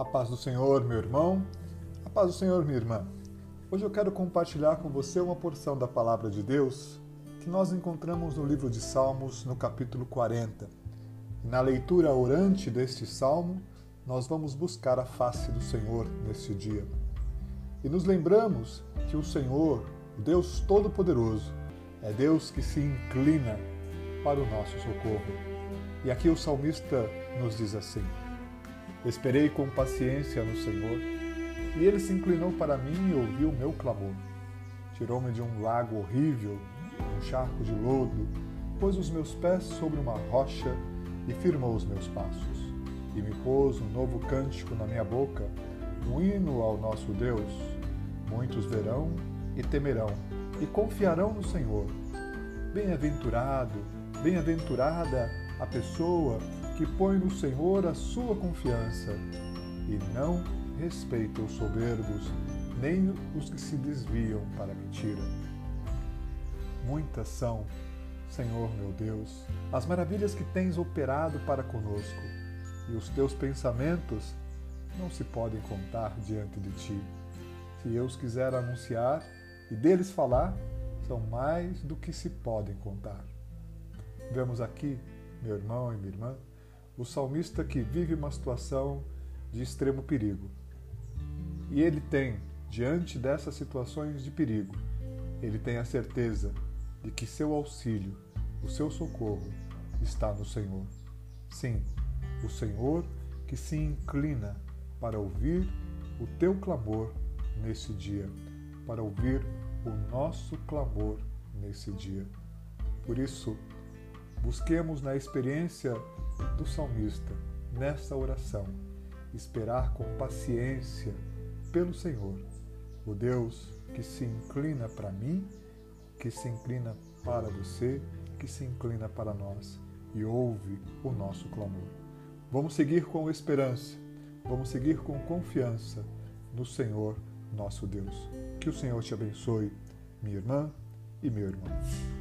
A paz do Senhor, meu irmão. A paz do Senhor, minha irmã. Hoje eu quero compartilhar com você uma porção da palavra de Deus que nós encontramos no livro de Salmos, no capítulo 40. E na leitura orante deste salmo, nós vamos buscar a face do Senhor neste dia. E nos lembramos que o Senhor, o Deus Todo-Poderoso, é Deus que se inclina para o nosso socorro. E aqui o salmista nos diz assim: Esperei com paciência no Senhor, e ele se inclinou para mim e ouviu o meu clamor. Tirou-me de um lago horrível, um charco de lodo, pôs os meus pés sobre uma rocha e firmou os meus passos. E me pôs um novo cântico na minha boca, um hino ao nosso Deus. Muitos verão e temerão e confiarão no Senhor. Bem-aventurado, bem-aventurada a pessoa que põe no Senhor a sua confiança e não respeita os soberbos, nem os que se desviam para a mentira. Muitas são, Senhor meu Deus, as maravilhas que tens operado para conosco, e os teus pensamentos não se podem contar diante de ti. Se eu os quiser anunciar e deles falar, são mais do que se podem contar. Vemos aqui, meu irmão e minha irmã, o salmista que vive uma situação de extremo perigo. E ele tem, diante dessas situações de perigo, ele tem a certeza de que seu auxílio, o seu socorro, está no Senhor. Sim, o Senhor que se inclina para ouvir o teu clamor nesse dia, para ouvir o nosso clamor nesse dia. Por isso, busquemos na experiência do salmista nessa oração, esperar com paciência pelo Senhor, o Deus que se inclina para mim, que se inclina para você, que se inclina para nós e ouve o nosso clamor. Vamos seguir com esperança, vamos seguir com confiança no Senhor nosso Deus. Que o Senhor te abençoe, minha irmã e meu irmão.